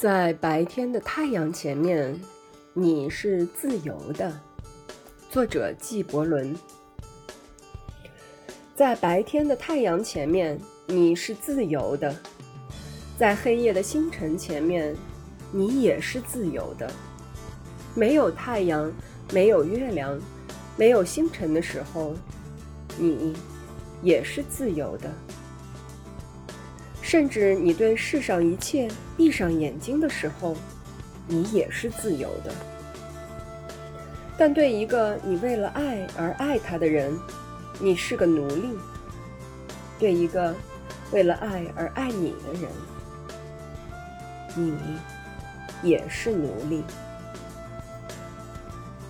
在白天的太阳前面，你是自由的。作者纪伯伦。在白天的太阳前面，你是自由的；在黑夜的星辰前面，你也是自由的。没有太阳，没有月亮，没有星辰的时候，你也是自由的。甚至你对世上一切闭上眼睛的时候，你也是自由的。但对一个你为了爱而爱他的人，你是个奴隶；对一个为了爱而爱你的人，你也是奴隶。